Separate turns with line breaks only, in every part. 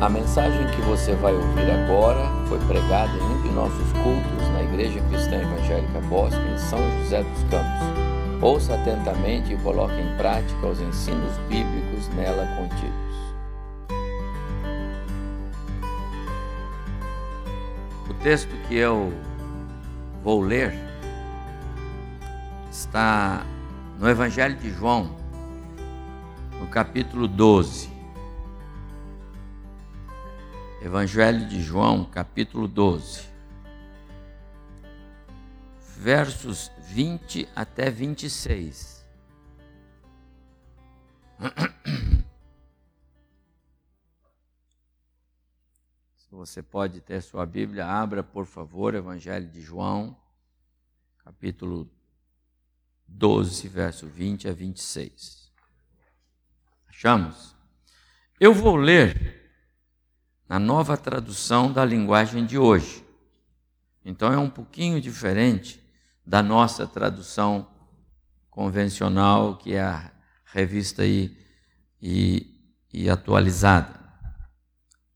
A mensagem que você vai ouvir agora foi pregada em um de nossos cultos na Igreja Cristã Evangélica Bosque, em São José dos Campos. Ouça atentamente e coloque em prática os ensinos bíblicos nela contidos. O texto que eu vou ler está no Evangelho de João, no capítulo 12. Evangelho de João, capítulo 12, versos 20 até 26. Se você pode ter sua Bíblia, abra, por favor, Evangelho de João, capítulo 12, verso 20 a 26. Achamos? Eu vou ler na nova tradução da linguagem de hoje. Então é um pouquinho diferente da nossa tradução convencional, que é a revista aí e, e atualizada.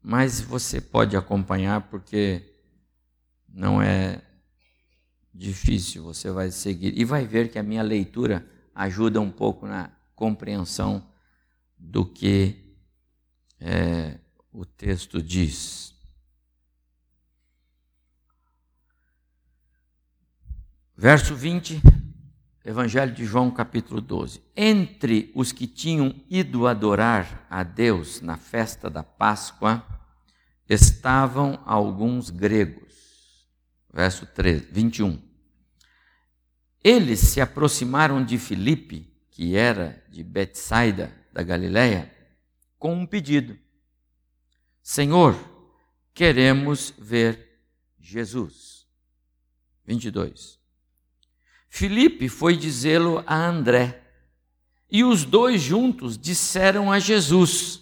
Mas você pode acompanhar porque não é difícil, você vai seguir e vai ver que a minha leitura ajuda um pouco na compreensão do que é, o texto diz. Verso 20, Evangelho de João, capítulo 12. Entre os que tinham ido adorar a Deus na festa da Páscoa, estavam alguns gregos. Verso 13, 21. Eles se aproximaram de Filipe, que era de Betsaida da Galiléia, com um pedido. Senhor, queremos ver Jesus. 22. Filipe foi dizê-lo a André, e os dois juntos disseram a Jesus.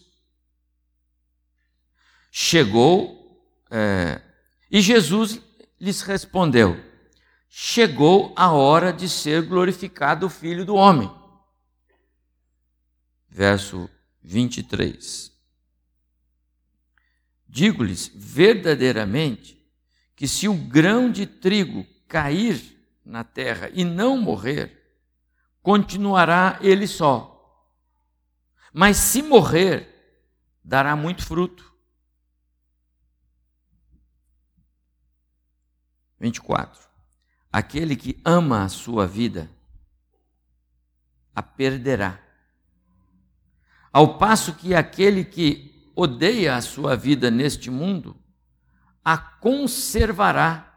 Chegou, é, e Jesus lhes respondeu: Chegou a hora de ser glorificado o Filho do Homem. Verso 23. Digo-lhes verdadeiramente que se o grão de trigo cair na terra e não morrer, continuará ele só. Mas se morrer, dará muito fruto. 24. Aquele que ama a sua vida, a perderá. Ao passo que aquele que odeia a sua vida neste mundo, a conservará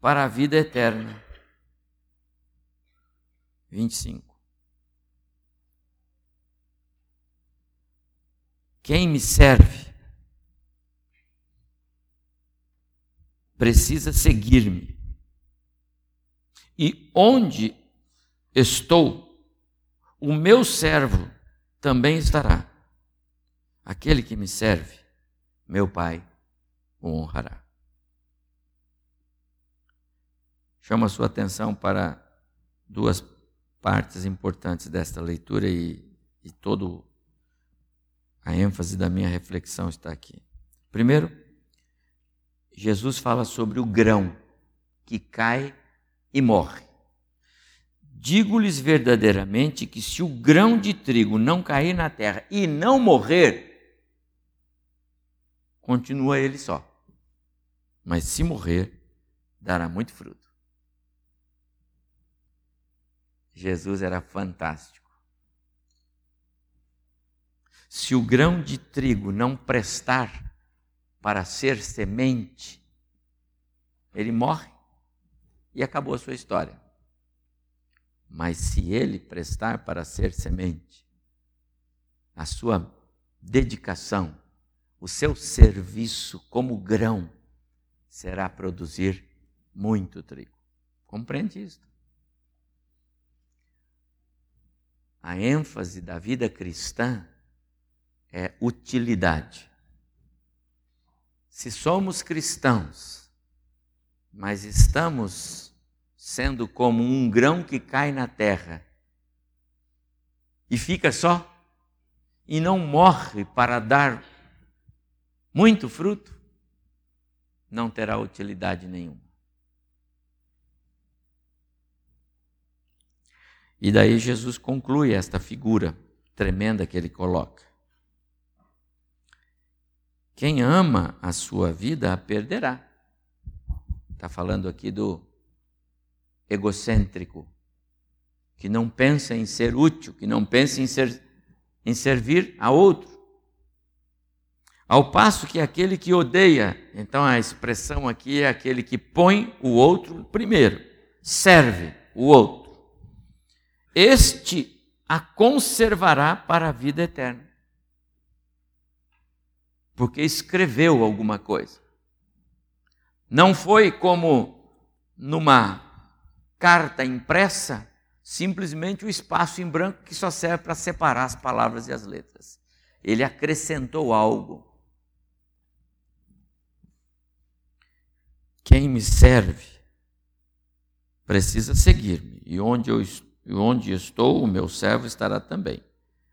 para a vida eterna. 25. Quem me serve precisa seguir-me. E onde estou, o meu servo também estará. Aquele que me serve, meu Pai o honrará. Chamo a sua atenção para duas partes importantes desta leitura e, e todo a ênfase da minha reflexão está aqui. Primeiro, Jesus fala sobre o grão que cai e morre. Digo-lhes verdadeiramente que se o grão de trigo não cair na terra e não morrer, continua ele só. Mas se morrer, dará muito fruto. Jesus era fantástico. Se o grão de trigo não prestar para ser semente, ele morre e acabou a sua história. Mas se ele prestar para ser semente, a sua dedicação, o seu serviço como grão será produzir muito trigo. Compreende isso? A ênfase da vida cristã é utilidade. Se somos cristãos, mas estamos sendo como um grão que cai na terra e fica só, e não morre para dar muito fruto, não terá utilidade nenhuma. E daí Jesus conclui esta figura tremenda que ele coloca. Quem ama a sua vida a perderá. Está falando aqui do egocêntrico, que não pensa em ser útil, que não pensa em, ser, em servir a outro. Ao passo que aquele que odeia, então a expressão aqui é aquele que põe o outro primeiro, serve o outro. Este a conservará para a vida eterna. Porque escreveu alguma coisa. Não foi como numa carta impressa, simplesmente o espaço em branco que só serve para separar as palavras e as letras. Ele acrescentou algo. Quem me serve precisa seguir-me, e onde eu, onde estou, o meu servo estará também.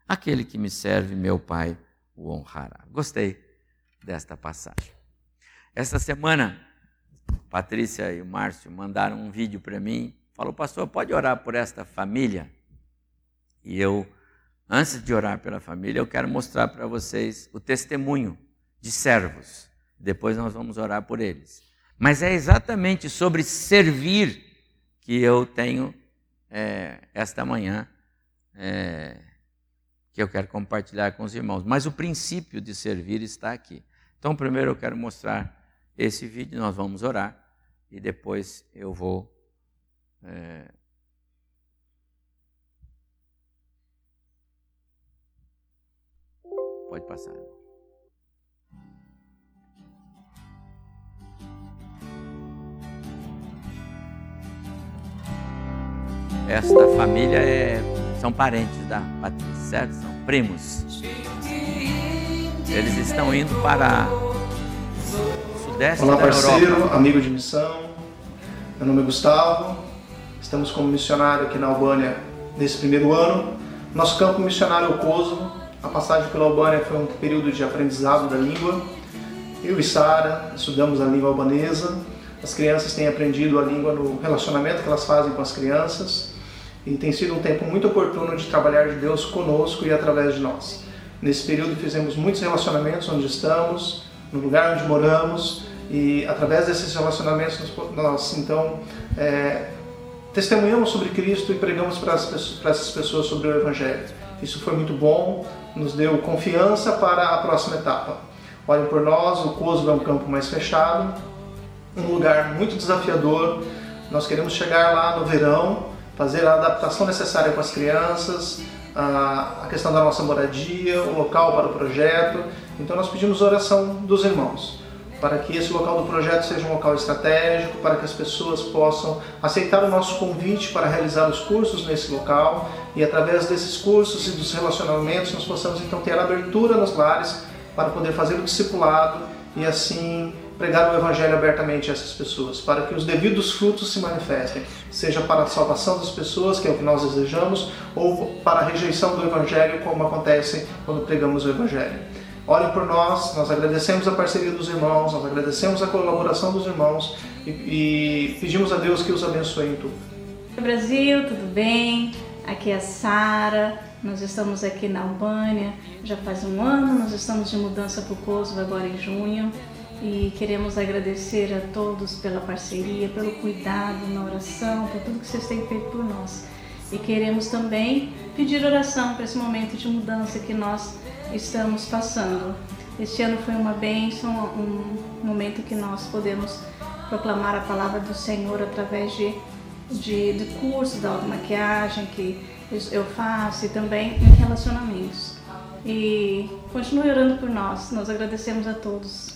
Aquele que me serve, meu Pai o honrará. Gostei desta passagem. Esta semana, Patrícia e o Márcio mandaram um vídeo para mim. Falou, pastor, pode orar por esta família? E eu, antes de orar pela família, eu quero mostrar para vocês o testemunho de servos. Depois nós vamos orar por eles. Mas é exatamente sobre servir que eu tenho é, esta manhã, é, que eu quero compartilhar com os irmãos. Mas o princípio de servir está aqui. Então, primeiro eu quero mostrar esse vídeo, nós vamos orar e depois eu vou. É, Pode passar. Esta família é, são parentes da Patrícia, certo? São primos. Eles estão indo para o sudeste
Olá,
da
parceiro,
Europa.
amigo de missão. Meu nome é Gustavo. Estamos como missionário aqui na Albânia nesse primeiro ano. Nosso campo missionário é o Kosovo. A passagem pela Albânia foi um período de aprendizado da língua. Eu e Sara estudamos a língua albanesa. As crianças têm aprendido a língua no relacionamento que elas fazem com as crianças e tem sido um tempo muito oportuno de trabalhar de Deus conosco e através de nós. Nesse período fizemos muitos relacionamentos onde estamos, no lugar onde moramos e através desses relacionamentos nós então é, testemunhamos sobre Cristo e pregamos para, as, para essas pessoas sobre o Evangelho. Isso foi muito bom, nos deu confiança para a próxima etapa. Olhem por nós, o Kosovo é um campo mais fechado, um lugar muito desafiador. Nós queremos chegar lá no verão fazer a adaptação necessária com as crianças, a questão da nossa moradia, o local para o projeto. Então nós pedimos oração dos irmãos para que esse local do projeto seja um local estratégico, para que as pessoas possam aceitar o nosso convite para realizar os cursos nesse local e através desses cursos e dos relacionamentos nós possamos então ter abertura nos lares para poder fazer o discipulado e assim pregar o Evangelho abertamente a essas pessoas, para que os devidos frutos se manifestem, seja para a salvação das pessoas, que é o que nós desejamos, ou para a rejeição do Evangelho, como acontece quando pregamos o Evangelho. Olhem por nós, nós agradecemos a parceria dos irmãos, nós agradecemos a colaboração dos irmãos e, e pedimos a Deus que os abençoe em tudo.
Brasil, tudo bem? Aqui é a Sara, nós estamos aqui na Albânia já faz um ano, nós estamos de mudança para o Kosovo agora em junho e queremos agradecer a todos pela parceria, pelo cuidado na oração, por tudo que vocês têm feito por nós. E queremos também pedir oração para esse momento de mudança que nós estamos passando. Este ano foi uma bênção, um momento que nós podemos proclamar a palavra do Senhor através de, de, de curso da automaquiagem que eu faço e também em relacionamentos. E continue orando por nós, nós agradecemos a todos.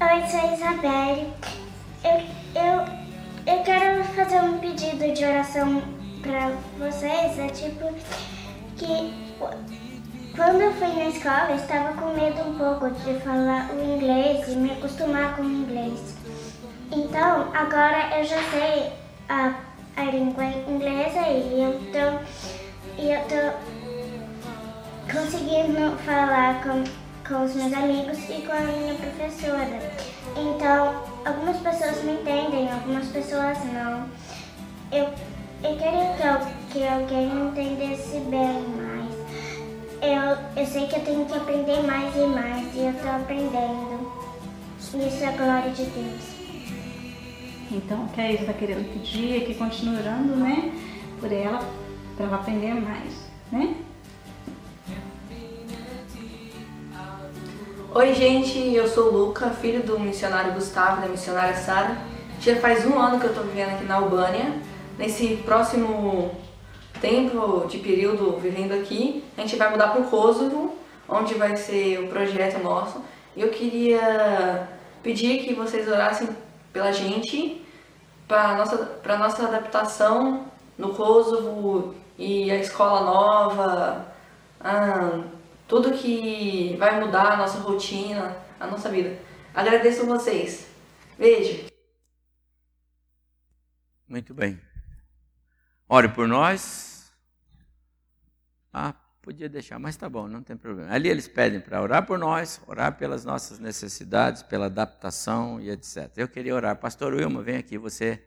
Oi, sou a Isabelle. Eu, eu, eu quero fazer um pedido de oração para vocês. É tipo que quando eu fui na escola eu estava com medo um pouco de falar o inglês e me acostumar com o inglês. Então agora eu já sei a, a língua inglesa e eu tô, e eu tô conseguindo falar com com os meus amigos e com a minha professora. Então, algumas pessoas me entendem, algumas pessoas não. Eu, eu queria que, eu, que alguém me entendesse bem mais. Eu, eu sei que eu tenho que aprender mais e mais e eu estou aprendendo. Isso é a glória de Deus.
Então, o que a Isa está querendo pedir é que continue orando, né? Por ela, para ela aprender mais, né?
Oi, gente, eu sou Luca, filho do missionário Gustavo e da missionária Sara. Já faz um ano que eu estou vivendo aqui na Albânia. Nesse próximo tempo de período vivendo aqui, a gente vai mudar para o Kosovo, onde vai ser o projeto nosso. E eu queria pedir que vocês orassem pela gente, para nossa para nossa adaptação no Kosovo e a escola nova. Ah, tudo que vai mudar a nossa rotina, a nossa vida. Agradeço vocês. Beijo.
Muito bem. Ore por nós. Ah, podia deixar, mas tá bom, não tem problema. Ali eles pedem para orar por nós, orar pelas nossas necessidades, pela adaptação e etc. Eu queria orar. Pastor Wilma, vem aqui, você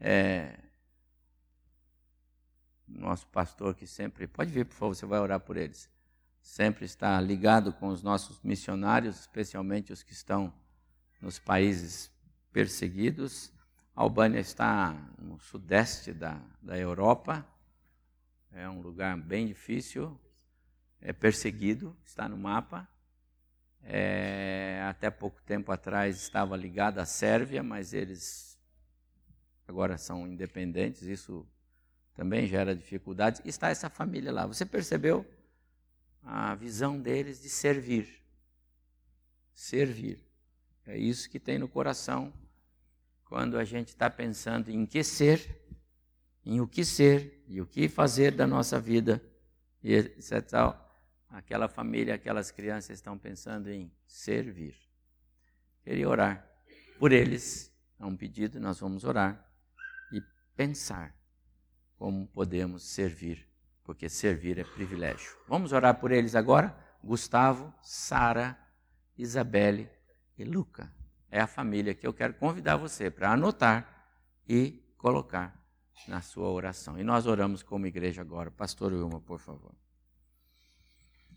é nosso pastor que sempre. Pode vir, por favor, você vai orar por eles sempre está ligado com os nossos missionários, especialmente os que estão nos países perseguidos. A Albânia está no sudeste da, da Europa, é um lugar bem difícil, é perseguido, está no mapa. É, até pouco tempo atrás estava ligado à Sérvia, mas eles agora são independentes, isso também gera dificuldades. Está essa família lá. Você percebeu? A visão deles de servir. Servir. É isso que tem no coração quando a gente está pensando em que ser, em o que ser e o que fazer da nossa vida. E etc. Aquela família, aquelas crianças estão pensando em servir. Queria orar por eles. É um pedido, nós vamos orar e pensar como podemos servir porque servir é privilégio. Vamos orar por eles agora? Gustavo, Sara, Isabelle e Luca. É a família que eu quero convidar você para anotar e colocar na sua oração. E nós oramos como igreja agora. Pastor Wilma, por favor.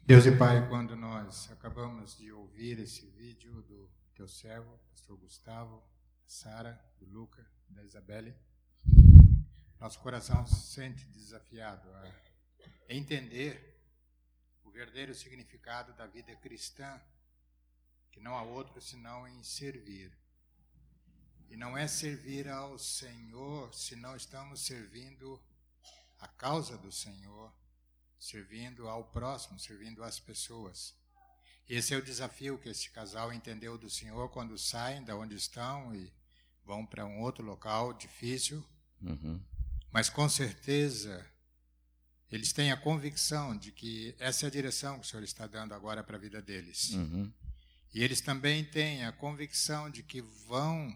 Deus e Pai, quando nós acabamos de ouvir esse vídeo do teu servo, pastor Gustavo, Sara, do Luca, da Isabelle, nosso coração se sente desafiado a entender o verdadeiro significado da vida cristã, que não há outro senão em servir. E não é servir ao Senhor se não estamos servindo a causa do Senhor, servindo ao próximo, servindo às pessoas. Esse é o desafio que esse casal entendeu do Senhor quando saem da onde estão e vão para um outro local difícil. Uhum. Mas com certeza eles têm a convicção de que essa é a direção que o Senhor está dando agora para a vida deles. Uhum. E eles também têm a convicção de que vão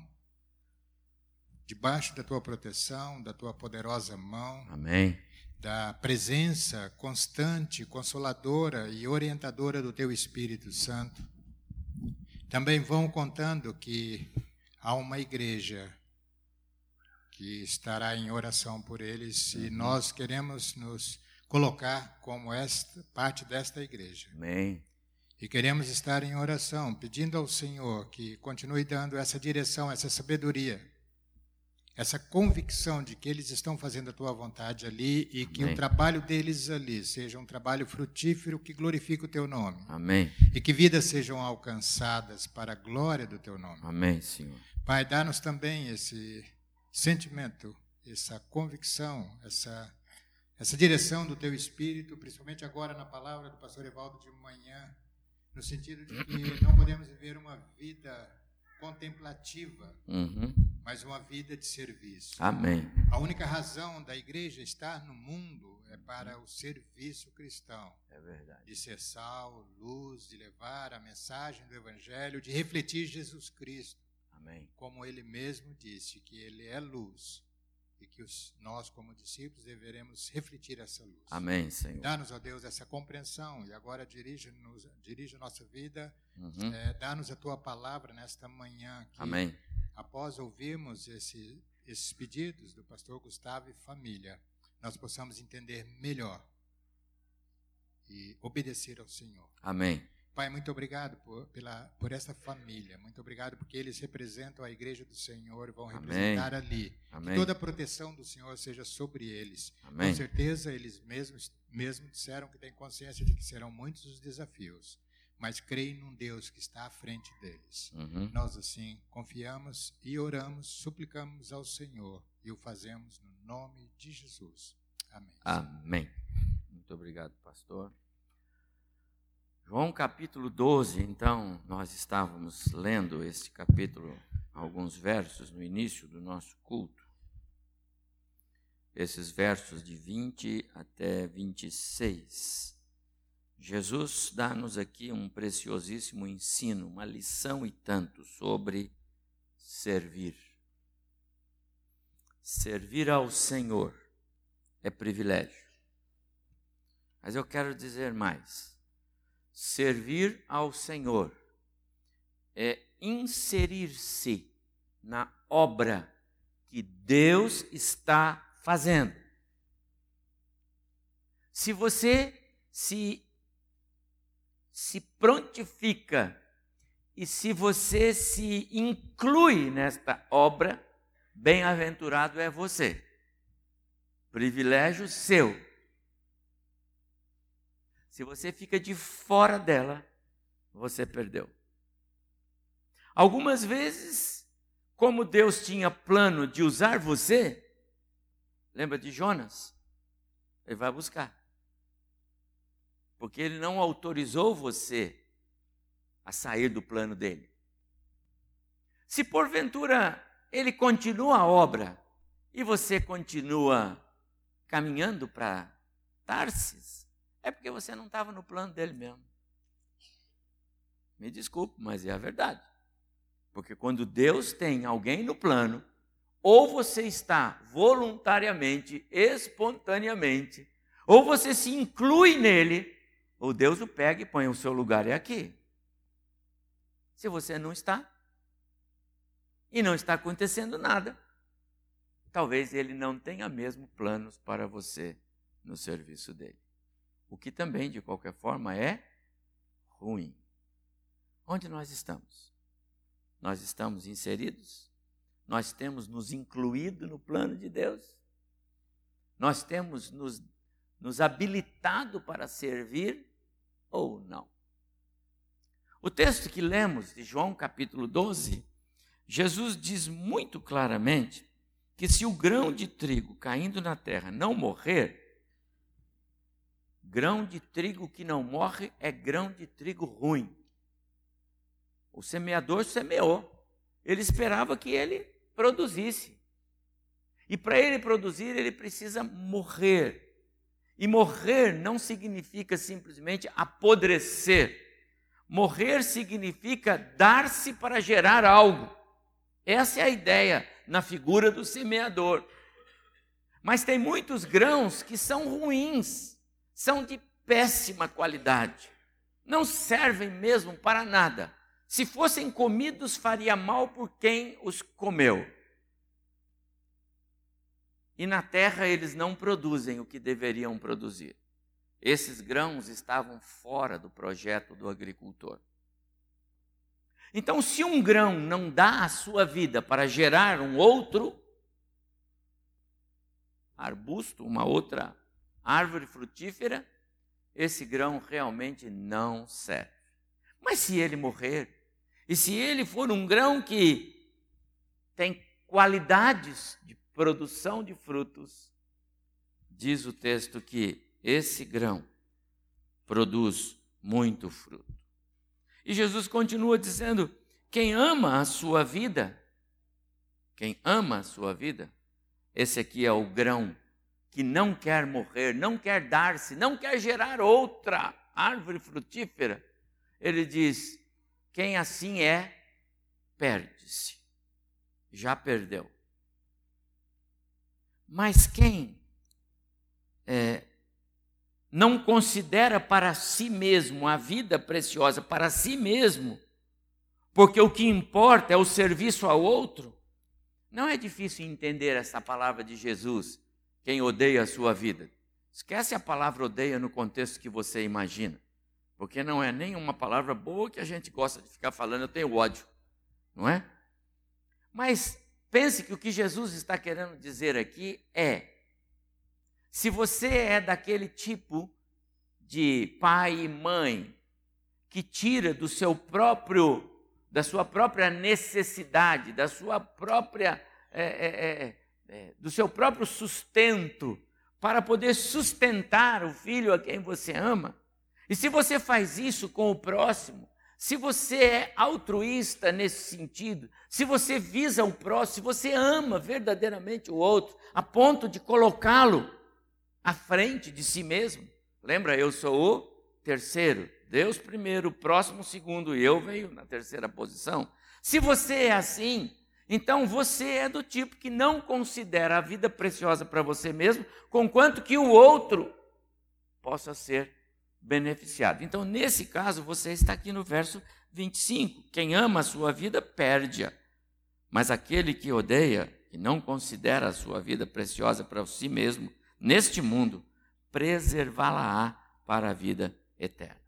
debaixo da tua proteção, da tua poderosa mão.
Amém.
Da presença constante, consoladora e orientadora do teu Espírito Santo. Também vão contando que há uma igreja que estará em oração por eles uhum. e nós queremos nos colocar como esta parte desta igreja.
Amém.
E queremos estar em oração, pedindo ao Senhor que continue dando essa direção, essa sabedoria, essa convicção de que eles estão fazendo a tua vontade ali e que Amém. o trabalho deles ali seja um trabalho frutífero que glorifique o teu nome.
Amém.
E que vidas sejam alcançadas para a glória do teu nome.
Amém, Senhor.
Pai, dá-nos também esse sentimento, essa convicção, essa, essa direção do teu espírito, principalmente agora na palavra do pastor Evaldo de manhã, no sentido de que não podemos viver uma vida contemplativa, uhum. mas uma vida de serviço.
Amém.
A única razão da igreja estar no mundo é para o serviço cristão.
É verdade.
De ser sal, luz, de levar a mensagem do evangelho, de refletir Jesus Cristo.
Amém.
Como ele mesmo disse que ele é luz e que os, nós, como discípulos, deveremos refletir essa luz.
Amém, Senhor.
Dá-nos, ó Deus, essa compreensão e agora dirige-nos, dirige a nossa vida,
Uhum.
é, dá-nos a tua palavra nesta manhã. Que,
Amém.
Após ouvirmos esse, esses pedidos do pastor Gustavo e família, nós possamos entender melhor e obedecer ao Senhor.
Amém.
Pai, muito obrigado por, pela, por essa família. Muito obrigado porque eles representam a igreja do Senhor vão
Amém.
representar ali.
Amém.
Que toda a proteção do Senhor seja sobre eles.
Amém.
Com certeza, eles mesmos, mesmo disseram que têm consciência de que serão muitos os desafios, mas creem num Deus que está à frente deles.
Uhum.
Nós, assim, confiamos e oramos, suplicamos ao Senhor e o fazemos no nome de Jesus. Amém.
Amém. Muito obrigado, pastor. João capítulo 12, então, nós estávamos lendo esse capítulo, alguns versos no início do nosso culto. Esses versos de 20 até 26. Jesus dá-nos aqui um preciosíssimo ensino, uma lição e tanto sobre servir. Servir ao Senhor é privilégio. Mas eu quero dizer mais. Servir ao Senhor é inserir-se na obra que Deus está fazendo. Se você se se prontifica e se você se inclui nesta obra, bem-aventurado é você. Privilégio seu. Se você fica de fora dela, você perdeu. Algumas vezes, como Deus tinha plano de usar você, lembra de Jonas? Ele vai buscar. Porque ele não autorizou você a sair do plano dele. Se porventura ele continua a obra e você continua caminhando para Tarsis, é porque você não estava no plano dele mesmo. Me desculpe, mas é a verdade. Porque quando Deus tem alguém no plano, ou você está voluntariamente, espontaneamente, ou você se inclui nele, ou Deus o pega e põe o seu lugar é aqui. Se você não está, e não está acontecendo nada, talvez ele não tenha mesmo planos para você no serviço dele. O que também, de qualquer forma, é ruim. Onde nós estamos? Nós estamos inseridos? Nós temos nos incluído no plano de Deus? Nós temos nos, nos habilitado para servir ou não? O texto que lemos de João capítulo 12, Jesus diz muito claramente que se o grão de trigo caindo na terra não morrer, grão de trigo que não morre é grão de trigo ruim. O semeador semeou. Ele esperava que ele produzisse. E para ele produzir, ele precisa morrer. E morrer não significa simplesmente apodrecer. Morrer significa dar-se para gerar algo. Essa é a ideia na figura do semeador. Mas tem muitos grãos que são ruins, são de péssima qualidade, não servem mesmo para nada. Se fossem comidos, faria mal por quem os comeu. E na terra eles não produzem o que deveriam produzir. Esses grãos estavam fora do projeto do agricultor. Então, se um grão não dá a sua vida para gerar um outro arbusto, uma outra árvore frutífera, esse grão realmente não serve. Mas se ele morrer, e se ele for um grão que tem qualidades de produção de frutos, diz o texto que esse grão produz muito fruto. E Jesus continua dizendo: quem ama a sua vida, quem ama a sua vida, esse aqui é o grão que não quer morrer, não quer dar-se, não quer gerar outra árvore frutífera. Ele diz: quem assim é, perde-se. Já perdeu. Mas quem é, não considera para si mesmo a vida preciosa, para si mesmo, porque o que importa é o serviço ao outro, não é difícil entender essa palavra de Jesus, quem odeia a sua vida. Esquece a palavra odeia no contexto que você imagina, porque não é nem uma palavra boa que a gente gosta de ficar falando, eu tenho ódio, não é? Mas pense que o que Jesus está querendo dizer aqui é: se você é daquele tipo de pai e mãe que tira do seu próprio, da sua própria necessidade, da sua própria, é, é, é, do seu próprio sustento para poder sustentar o filho a quem você ama. E se você faz isso com o próximo, se você é altruísta nesse sentido, se você visa o próximo, se você ama verdadeiramente o outro, a ponto de colocá-lo à frente de si mesmo, Lembra, eu sou o terceiro. Deus primeiro, o próximo segundo, e eu venho na terceira posição. Se você é assim, então você é do tipo que não considera a vida preciosa para você mesmo, conquanto que o outro possa ser beneficiado. Então, nesse caso, você está aqui no verso 25. Quem ama a sua vida, perde-a. Mas aquele que odeia e não considera a sua vida preciosa para si mesmo, neste mundo, preservá-la-á para a vida eterna.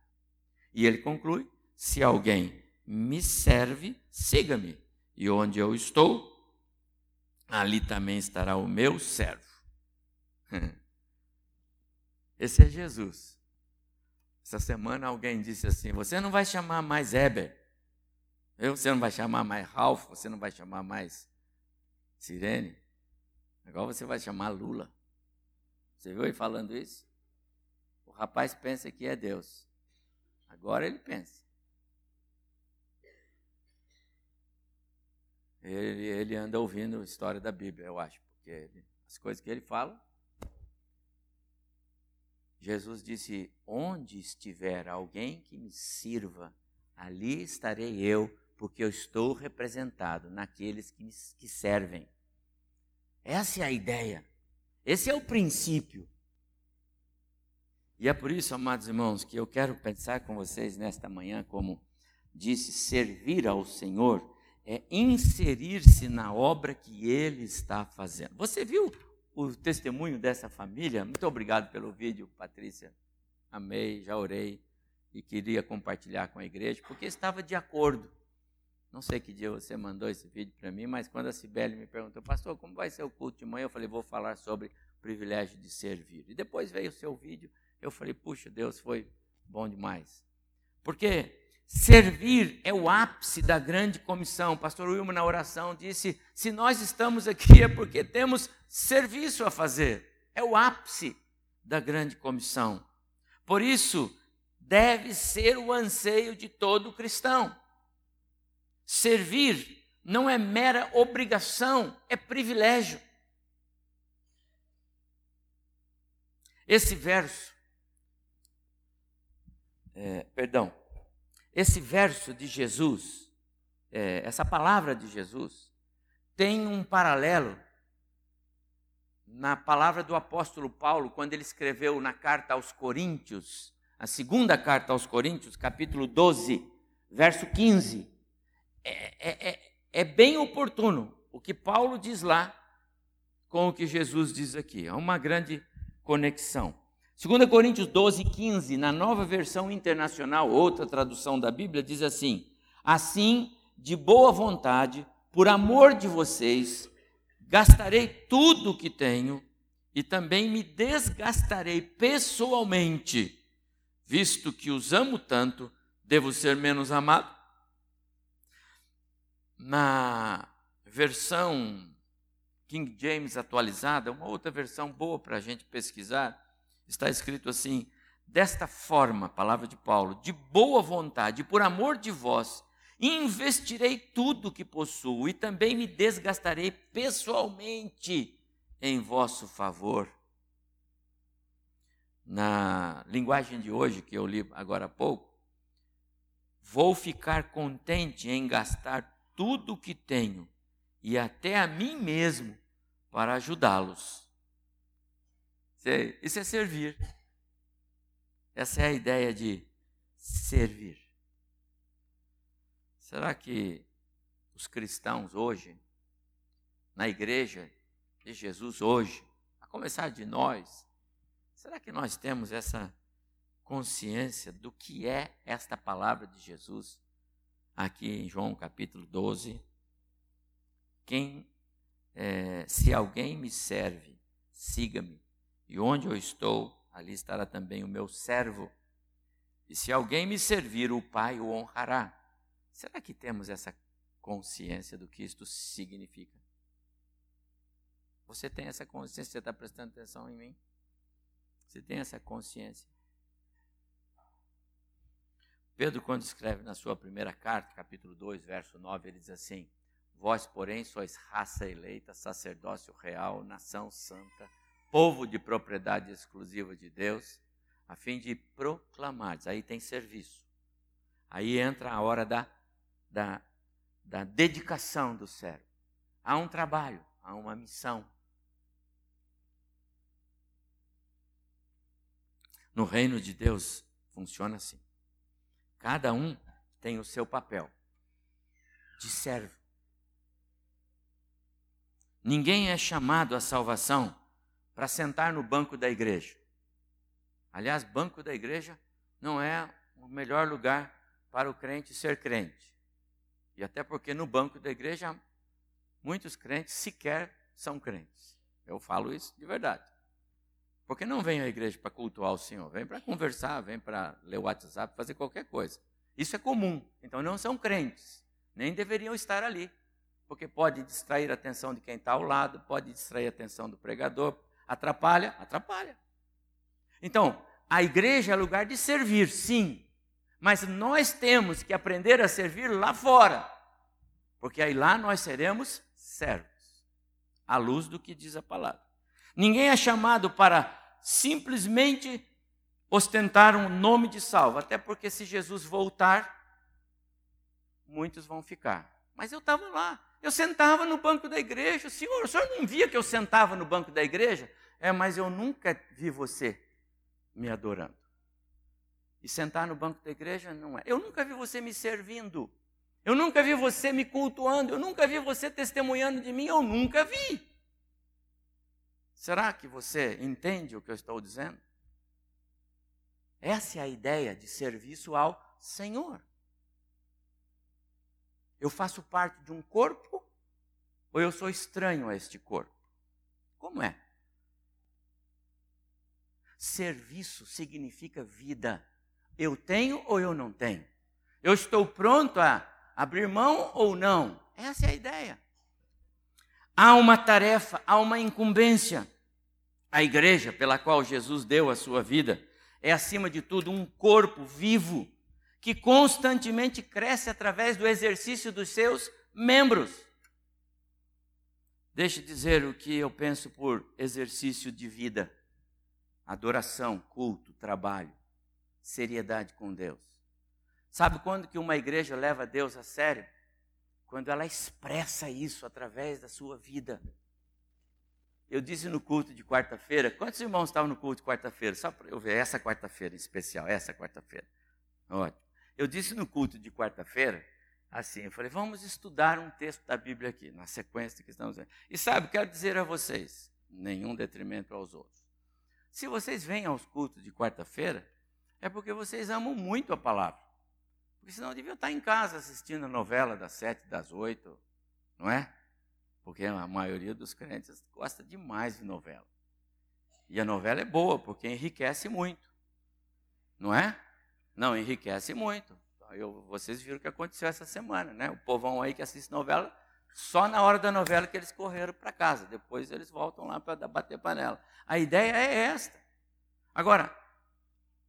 E ele conclui: se alguém me serve, siga-me, e onde eu estou, ali também estará o meu servo. Esse é Jesus. Essa semana alguém disse assim: Você não vai chamar mais Heber, você não vai chamar mais Ralph, você não vai chamar mais Sirene, agora você vai chamar Lula. Você viu ele falando isso? O rapaz pensa que é Deus. Agora ele pensa. Ele, ele anda ouvindo história da Bíblia, eu acho, porque ele, as coisas que ele fala. Jesus disse: Onde estiver alguém que me sirva, ali estarei eu, porque eu estou representado naqueles que, me, que servem. Essa é a ideia. Esse é o princípio. E é por isso, amados irmãos, que eu quero pensar com vocês nesta manhã, como disse, servir ao Senhor é inserir-se na obra que Ele está fazendo. Você viu o testemunho dessa família? Muito obrigado pelo vídeo, Patrícia. Amei, já orei e queria compartilhar com a igreja, porque estava de acordo não sei que dia você mandou esse vídeo para mim, mas quando a Cibele me perguntou, pastor, como vai ser o culto de manhã? Eu falei, vou falar sobre o privilégio de servir. E depois veio o seu vídeo, eu falei, puxa, Deus, foi bom demais. Porque servir é o ápice da grande comissão. Pastor Wilma, na oração, disse: se nós estamos aqui é porque temos serviço a fazer. É o ápice da grande comissão. Por isso, deve ser o anseio de todo cristão. Servir não é mera obrigação, é privilégio. Esse verso, é, perdão, esse verso de Jesus, é, essa palavra de Jesus, tem um paralelo na palavra do apóstolo Paulo, quando ele escreveu na carta aos Coríntios, a segunda carta aos Coríntios, capítulo 12, verso 15 é, é, é, é bem oportuno o que Paulo diz lá com o que Jesus diz aqui. É uma grande conexão. 2 Coríntios 12, 15, na nova versão internacional, outra tradução da Bíblia, diz assim: Assim, de boa vontade, por amor de vocês, gastarei tudo o que tenho e também me desgastarei pessoalmente, visto que os amo tanto, devo ser menos amado? na versão King James atualizada, uma outra versão boa para a gente pesquisar, está escrito assim: desta forma, palavra de Paulo, de boa vontade, por amor de vós, investirei tudo o que possuo e também me desgastarei pessoalmente em vosso favor. Na linguagem de hoje, que eu li agora há pouco, vou ficar contente em gastar tudo o que tenho e até a mim mesmo para ajudá-los. Isso é servir. Essa é a ideia de servir. Será que os cristãos hoje, na igreja de Jesus hoje, a começar de nós, será que nós temos essa consciência do que é esta palavra de Jesus aqui em João capítulo 12? Quem, é, se alguém me serve, siga-me, e onde eu estou, ali estará também o meu servo. E se alguém me servir, o Pai o honrará. Será que temos essa consciência do que isto significa? Você tem essa consciência? Você está prestando atenção em mim? Você tem essa consciência? Pedro, quando escreve na sua primeira carta, capítulo 2, verso 9, ele diz assim: Vós, porém, sois raça eleita, sacerdócio real, nação santa, povo de propriedade exclusiva de Deus, a fim de proclamar. Aí tem serviço. Aí entra a hora da, da, da dedicação do servo. Há um trabalho, há uma missão. No reino de Deus funciona assim. Cada um tem o seu papel de servo. Ninguém é chamado à salvação para sentar no banco da igreja. Aliás, banco da igreja não é o melhor lugar para o crente ser crente. E até porque no banco da igreja muitos crentes sequer são crentes. Eu falo isso de verdade. Porque não vem à igreja para cultuar o Senhor, vem para conversar, vem para ler o WhatsApp, fazer qualquer coisa. Isso é comum. Então não são crentes, nem deveriam estar ali. Porque pode distrair a atenção de quem está ao lado, pode distrair a atenção do pregador, Atrapalha? Atrapalha. Então, a igreja é lugar de servir, sim. Mas nós temos que aprender a servir lá fora. Porque aí lá nós seremos servos. À luz do que diz a palavra. Ninguém é chamado para simplesmente ostentar um nome de salvo. Até porque se Jesus voltar, muitos vão ficar. Mas eu estava lá. Eu sentava no banco da igreja. Senhor, o senhor não via que eu sentava no banco da igreja? É, mas eu nunca vi você me adorando. E sentar no banco da igreja não é. Eu nunca vi você me servindo. Eu nunca vi você me cultuando. Eu nunca vi você testemunhando de mim. Eu nunca vi. Será que você entende o que eu estou dizendo? Essa é a ideia de serviço ao Senhor. Eu faço parte de um corpo ou eu sou estranho a este corpo? Como é? Serviço significa vida. Eu tenho ou eu não tenho? Eu estou pronto a abrir mão ou não? Essa é a ideia. Há uma tarefa, há uma incumbência. A igreja pela qual Jesus deu a sua vida é, acima de tudo, um corpo vivo que constantemente cresce através do exercício dos seus membros. Deixe dizer o que eu penso por exercício de vida adoração, culto, trabalho, seriedade com Deus. Sabe quando que uma igreja leva Deus a sério? Quando ela expressa isso através da sua vida. Eu disse no culto de quarta-feira, quantos irmãos estavam no culto de quarta-feira? Só para eu ver, essa quarta-feira em especial, essa quarta-feira. Ótimo. Eu disse no culto de quarta-feira, assim, eu falei, vamos estudar um texto da Bíblia aqui, na sequência que estamos vendo. E sabe, quero dizer a vocês, nenhum detrimento aos outros. Se vocês vêm aos cultos de quarta-feira, é porque vocês amam muito a palavra. Porque senão deviam estar em casa assistindo a novela das sete, das oito, não é? Porque a maioria dos crentes gosta demais de novela. E a novela é boa, porque enriquece muito. Não é? Não, enriquece muito. Eu, vocês viram o que aconteceu essa semana, né? O povão aí que assiste novela só na hora da novela que eles correram para casa. Depois eles voltam lá para bater panela. A ideia é esta. Agora,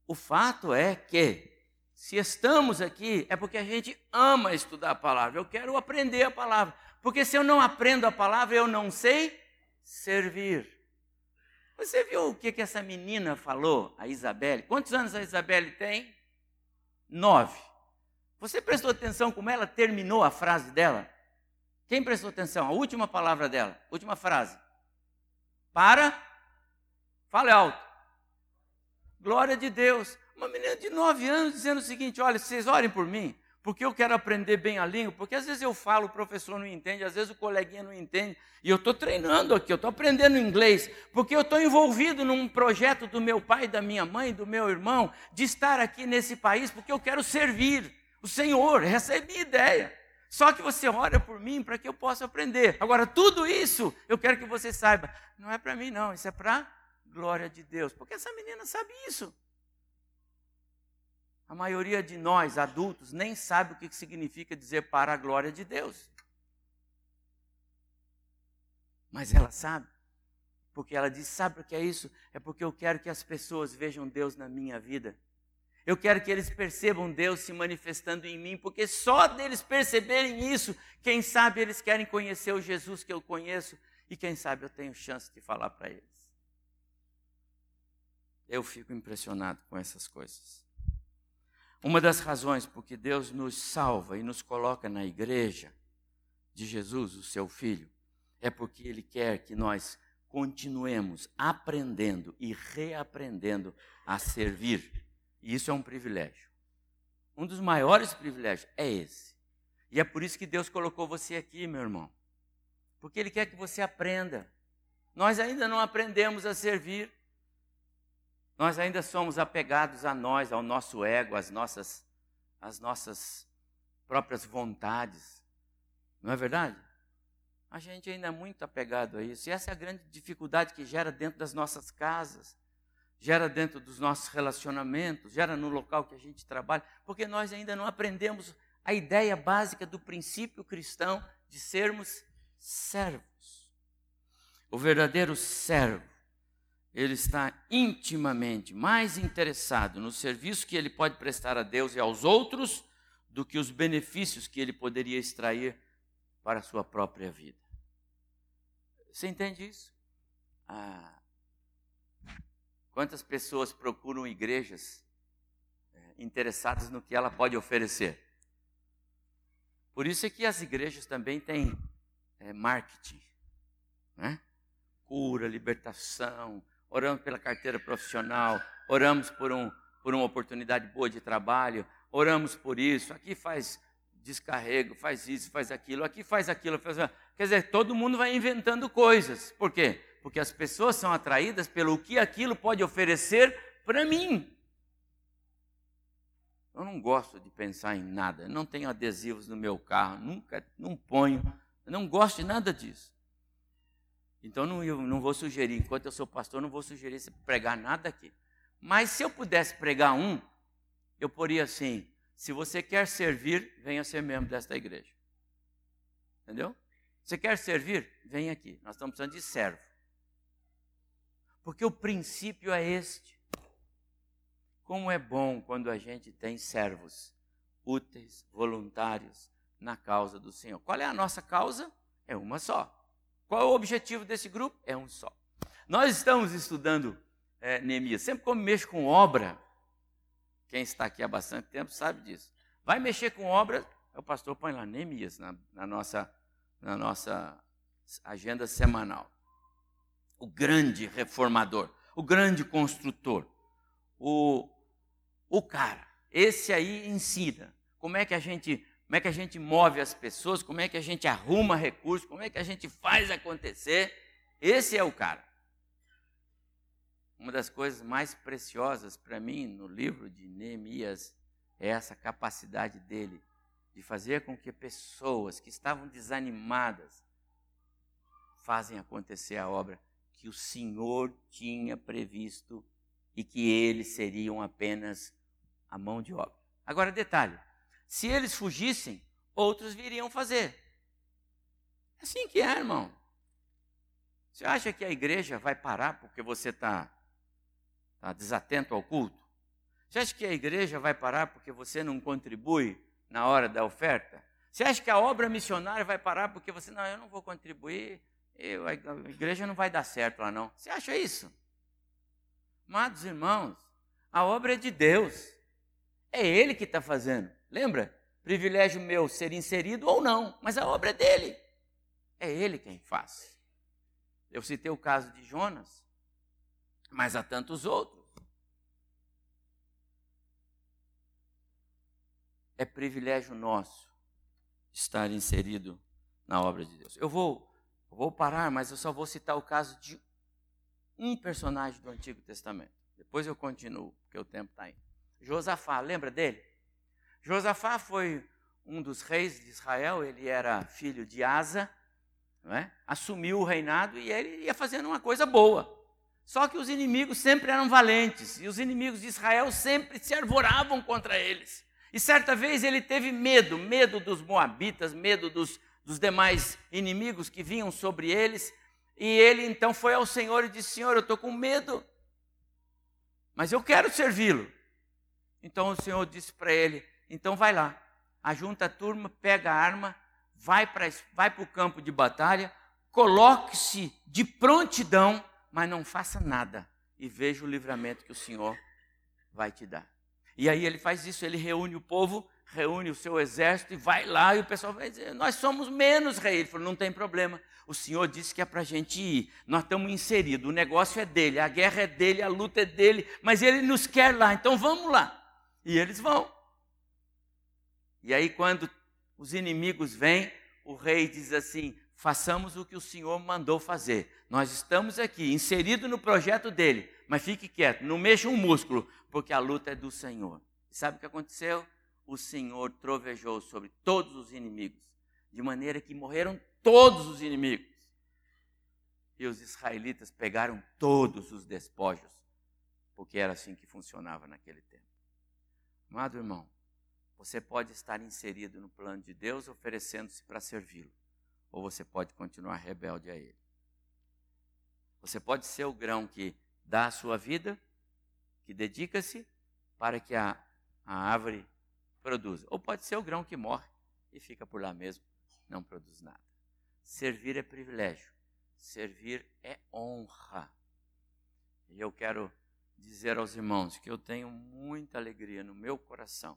o fato é que, se estamos aqui, é porque a gente ama estudar a palavra. Eu quero aprender a palavra. Porque se eu não aprendo a palavra, eu não sei servir. Você viu o que, que essa menina falou, a Isabelle? Quantos anos a Isabelle tem? Nove. Você prestou atenção como ela terminou a frase dela? Quem prestou atenção? A última palavra dela, última frase. Para Fale alto. Glória de Deus. Uma menina de nove anos dizendo o seguinte: olha, vocês orem por mim, porque eu quero aprender bem a língua, porque às vezes eu falo, o professor não entende, às vezes o coleguinha não entende, e eu estou treinando aqui, eu estou aprendendo inglês, porque eu estou envolvido num projeto do meu pai, da minha mãe, do meu irmão, de estar aqui nesse país, porque eu quero servir o Senhor, essa é a minha ideia. Só que você ora por mim para que eu possa aprender. Agora, tudo isso eu quero que você saiba, não é para mim, não, isso é para glória de Deus, porque essa menina sabe isso. A maioria de nós, adultos, nem sabe o que significa dizer para a glória de Deus. Mas ela sabe. Porque ela diz: sabe o que é isso? É porque eu quero que as pessoas vejam Deus na minha vida. Eu quero que eles percebam Deus se manifestando em mim, porque só deles perceberem isso, quem sabe eles querem conhecer o Jesus que eu conheço e quem sabe eu tenho chance de falar para eles. Eu fico impressionado com essas coisas. Uma das razões por que Deus nos salva e nos coloca na igreja de Jesus, o seu Filho, é porque Ele quer que nós continuemos aprendendo e reaprendendo a servir. E isso é um privilégio. Um dos maiores privilégios é esse. E é por isso que Deus colocou você aqui, meu irmão. Porque Ele quer que você aprenda. Nós ainda não aprendemos a servir. Nós ainda somos apegados a nós, ao nosso ego, às nossas, às nossas próprias vontades. Não é verdade? A gente ainda é muito apegado a isso. E essa é a grande dificuldade que gera dentro das nossas casas, gera dentro dos nossos relacionamentos, gera no local que a gente trabalha, porque nós ainda não aprendemos a ideia básica do princípio cristão de sermos servos. O verdadeiro servo ele está intimamente mais interessado no serviço que ele pode prestar a Deus e aos outros do que os benefícios que ele poderia extrair para a sua própria vida. Você entende isso? Ah, quantas pessoas procuram igrejas é, interessadas no que ela pode oferecer? Por isso é que as igrejas também têm é, marketing, né? cura, libertação, oramos pela carteira profissional, oramos por, um, por uma oportunidade boa de trabalho, oramos por isso, aqui faz descarrego, faz isso, faz aquilo, aqui faz aquilo, faz... quer dizer, todo mundo vai inventando coisas. Por quê? Porque as pessoas são atraídas pelo que aquilo pode oferecer para mim. Eu não gosto de pensar em nada, não tenho adesivos no meu carro, nunca, não ponho, não gosto de nada disso. Então não, eu não vou sugerir, enquanto eu sou pastor, não vou sugerir pregar nada aqui. Mas se eu pudesse pregar um, eu poria assim: se você quer servir, venha ser membro desta igreja. Entendeu? Você quer servir? Vem aqui. Nós estamos precisando de servo. Porque o princípio é este. Como é bom quando a gente tem servos úteis, voluntários na causa do Senhor. Qual é a nossa causa? É uma só. Qual é o objetivo desse grupo? É um só. Nós estamos estudando é, Neemias. Sempre como mexo com obra, quem está aqui há bastante tempo sabe disso. Vai mexer com obra, o pastor põe lá Neemias na, na, nossa, na nossa agenda semanal. O grande reformador, o grande construtor, o, o cara. Esse aí ensina como é que a gente como é que a gente move as pessoas, como é que a gente arruma recursos, como é que a gente faz acontecer. Esse é o cara. Uma das coisas mais preciosas para mim no livro de Neemias é essa capacidade dele de fazer com que pessoas que estavam desanimadas fazem acontecer a obra que o Senhor tinha previsto e que eles seriam apenas a mão de obra. Agora, detalhe: se eles fugissem, outros viriam fazer. É assim que é, irmão. Você acha que a igreja vai parar porque você está tá desatento ao culto? Você acha que a igreja vai parar porque você não contribui na hora da oferta? Você acha que a obra missionária vai parar porque você, não, eu não vou contribuir, eu, a igreja não vai dar certo lá não? Você acha isso? Amados irmãos, a obra é de Deus. É Ele que está fazendo. Lembra? Privilégio meu ser inserido ou não, mas a obra é dele. É ele quem faz. Eu citei o caso de Jonas. Mas há tantos outros. É privilégio nosso estar inserido na obra de Deus. Eu vou, eu vou parar, mas eu só vou citar o caso de um personagem do Antigo Testamento. Depois eu continuo, porque o tempo está indo. Josafá, lembra dele? Josafá foi um dos reis de Israel, ele era filho de Asa, é? assumiu o reinado e ele ia fazendo uma coisa boa. Só que os inimigos sempre eram valentes e os inimigos de Israel sempre se arvoravam contra eles. E certa vez ele teve medo, medo dos moabitas, medo dos, dos demais inimigos que vinham sobre eles. E ele então foi ao Senhor e disse: Senhor, eu estou com medo, mas eu quero servi-lo. Então o Senhor disse para ele: Então vai lá, ajunta a turma, pega a arma, vai para vai o campo de batalha, coloque-se de prontidão, mas não faça nada, e veja o livramento que o Senhor vai te dar. E aí ele faz isso, ele reúne o povo, reúne o seu exército e vai lá e o pessoal vai dizer: Nós somos menos, rei. Ele falou: Não tem problema. O Senhor disse que é para a gente ir. Nós estamos inseridos, o negócio é dele, a guerra é dele, a luta é dele, mas ele nos quer lá, então vamos lá. E eles vão. E aí, quando os inimigos vêm, o rei diz assim: façamos o que o Senhor mandou fazer. Nós estamos aqui, inseridos no projeto dele, mas fique quieto, não mexa um músculo, porque a luta é do Senhor. E sabe o que aconteceu? O Senhor trovejou sobre todos os inimigos, de maneira que morreram todos os inimigos. E os israelitas pegaram todos os despojos, porque era assim que funcionava naquele tempo. Amado irmão, você pode estar inserido no plano de Deus oferecendo-se para servi-lo, ou você pode continuar rebelde a ele. Você pode ser o grão que dá a sua vida, que dedica-se para que a, a árvore produza. Ou pode ser o grão que morre e fica por lá mesmo, não produz nada. Servir é privilégio, servir é honra. E eu quero dizer aos irmãos que eu tenho muita alegria no meu coração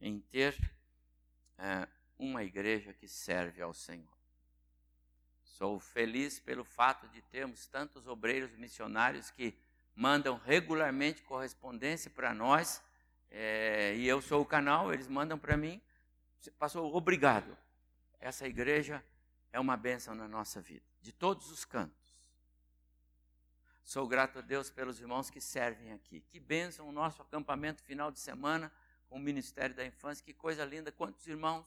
em ter é, uma igreja que serve ao Senhor. Sou feliz pelo fato de termos tantos obreiros missionários que mandam regularmente correspondência para nós, é, e eu sou o canal, eles mandam para mim. Passou, obrigado. Essa igreja é uma bênção na nossa vida, de todos os cantos. Sou grato a Deus pelos irmãos que servem aqui. Que bênção o nosso acampamento final de semana com o Ministério da Infância, que coisa linda. Quantos irmãos?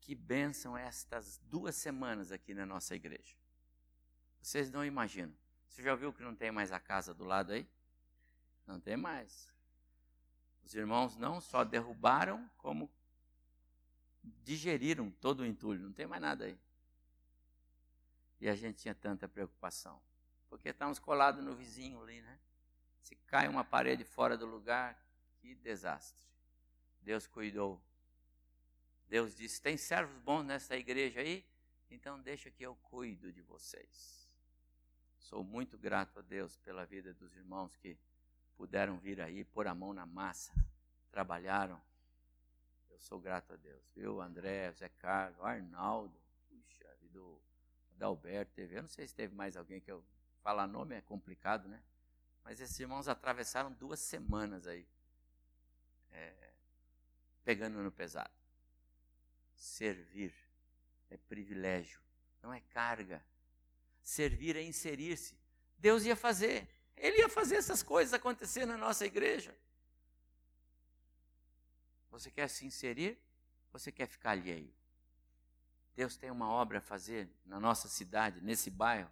Que bênção estas duas semanas aqui na nossa igreja. Vocês não imaginam. Você já viu que não tem mais a casa do lado aí? Não tem mais. Os irmãos não só derrubaram, como digeriram todo o entulho. Não tem mais nada aí. E a gente tinha tanta preocupação. Porque estamos colados no vizinho ali, né? Se cai uma parede fora do lugar, que desastre. Deus cuidou Deus disse: tem servos bons nessa igreja aí? Então deixa que eu cuido de vocês. Sou muito grato a Deus pela vida dos irmãos que puderam vir aí, pôr a mão na massa, trabalharam. Eu sou grato a Deus. Viu, André, Zé Carlos, Arnaldo, puxa, do Adalberto teve. Eu não sei se teve mais alguém que eu. Falar nome é complicado, né? Mas esses irmãos atravessaram duas semanas aí, é, pegando no pesado servir é privilégio, não é carga. Servir é inserir-se. Deus ia fazer, Ele ia fazer essas coisas acontecer na nossa igreja. Você quer se inserir? Você quer ficar alheio? Deus tem uma obra a fazer na nossa cidade, nesse bairro.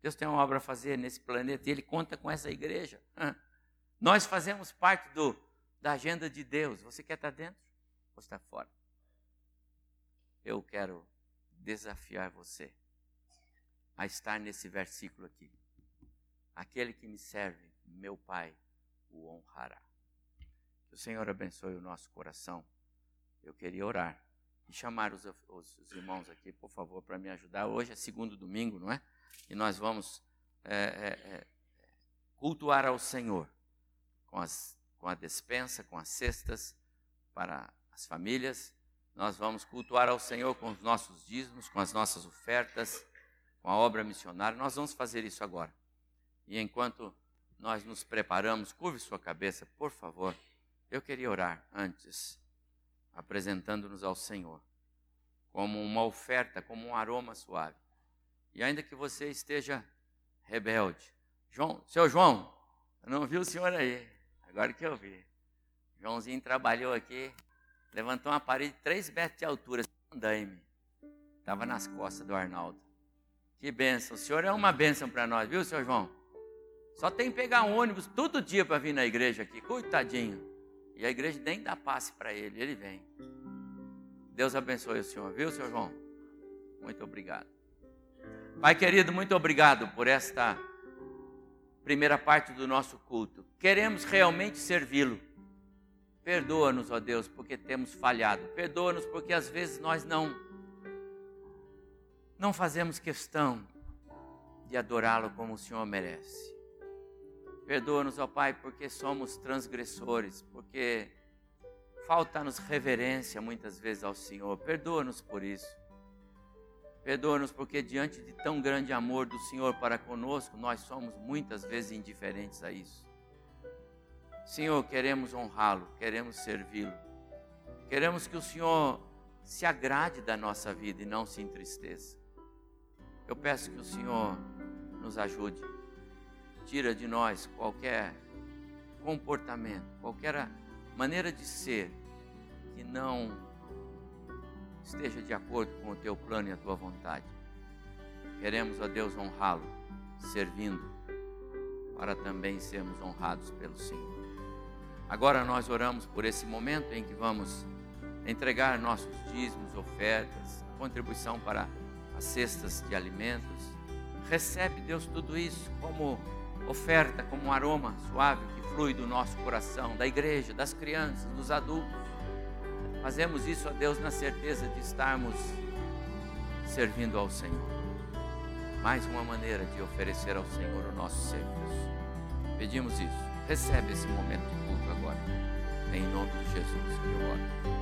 Deus tem uma obra a fazer nesse planeta e Ele conta com essa igreja. Nós fazemos parte do, da agenda de Deus. Você quer estar dentro ou está fora? eu quero desafiar você a estar nesse versículo aqui. Aquele que me serve, meu Pai, o honrará. Que o Senhor abençoe o nosso coração. Eu queria orar e chamar os, os, os irmãos aqui, por favor, para me ajudar. Hoje é segundo domingo, não é? E nós vamos é, é, é, cultuar ao Senhor com, as, com a despensa, com as cestas para as famílias nós vamos cultuar ao Senhor com os nossos dízimos, com as nossas ofertas, com a obra missionária. Nós vamos fazer isso agora. E enquanto nós nos preparamos, curve sua cabeça, por favor. Eu queria orar antes, apresentando-nos ao Senhor, como uma oferta, como um aroma suave. E ainda que você esteja rebelde, João, seu João, eu não vi o senhor aí, agora que eu vi. Joãozinho trabalhou aqui, levantou uma parede de 3 metros de altura, andaime. Estava nas costas do Arnaldo. Que benção. O senhor é uma benção para nós, viu, seu João? Só tem que pegar um ônibus todo dia para vir na igreja aqui, coitadinho. E a igreja nem dá passe para ele, ele vem. Deus abençoe o senhor, viu, seu João? Muito obrigado. Pai querido, muito obrigado por esta primeira parte do nosso culto. Queremos realmente servi-lo. Perdoa-nos, ó Deus, porque temos falhado. Perdoa-nos porque às vezes nós não não fazemos questão de adorá-lo como o Senhor merece. Perdoa-nos, ó Pai, porque somos transgressores, porque falta-nos reverência muitas vezes ao Senhor. Perdoa-nos por isso. Perdoa-nos porque diante de tão grande amor do Senhor para conosco, nós somos muitas vezes indiferentes a isso. Senhor, queremos honrá-lo, queremos servi-lo. Queremos que o Senhor se agrade da nossa vida e não se entristeça. Eu peço que o Senhor nos ajude. Tira de nós qualquer comportamento, qualquer maneira de ser que não esteja de acordo com o teu plano e a tua vontade. Queremos, ó Deus, honrá-lo, servindo, para também sermos honrados pelo Senhor. Agora nós oramos por esse momento em que vamos entregar nossos dízimos, ofertas, contribuição para as cestas de alimentos. Recebe, Deus, tudo isso como oferta, como um aroma suave que flui do nosso coração, da igreja, das crianças, dos adultos. Fazemos isso, a Deus, na certeza de estarmos servindo ao Senhor. Mais uma maneira de oferecer ao Senhor o nosso serviço. Pedimos isso. Recebe esse momento de culto agora. Em nome de Jesus que eu oro.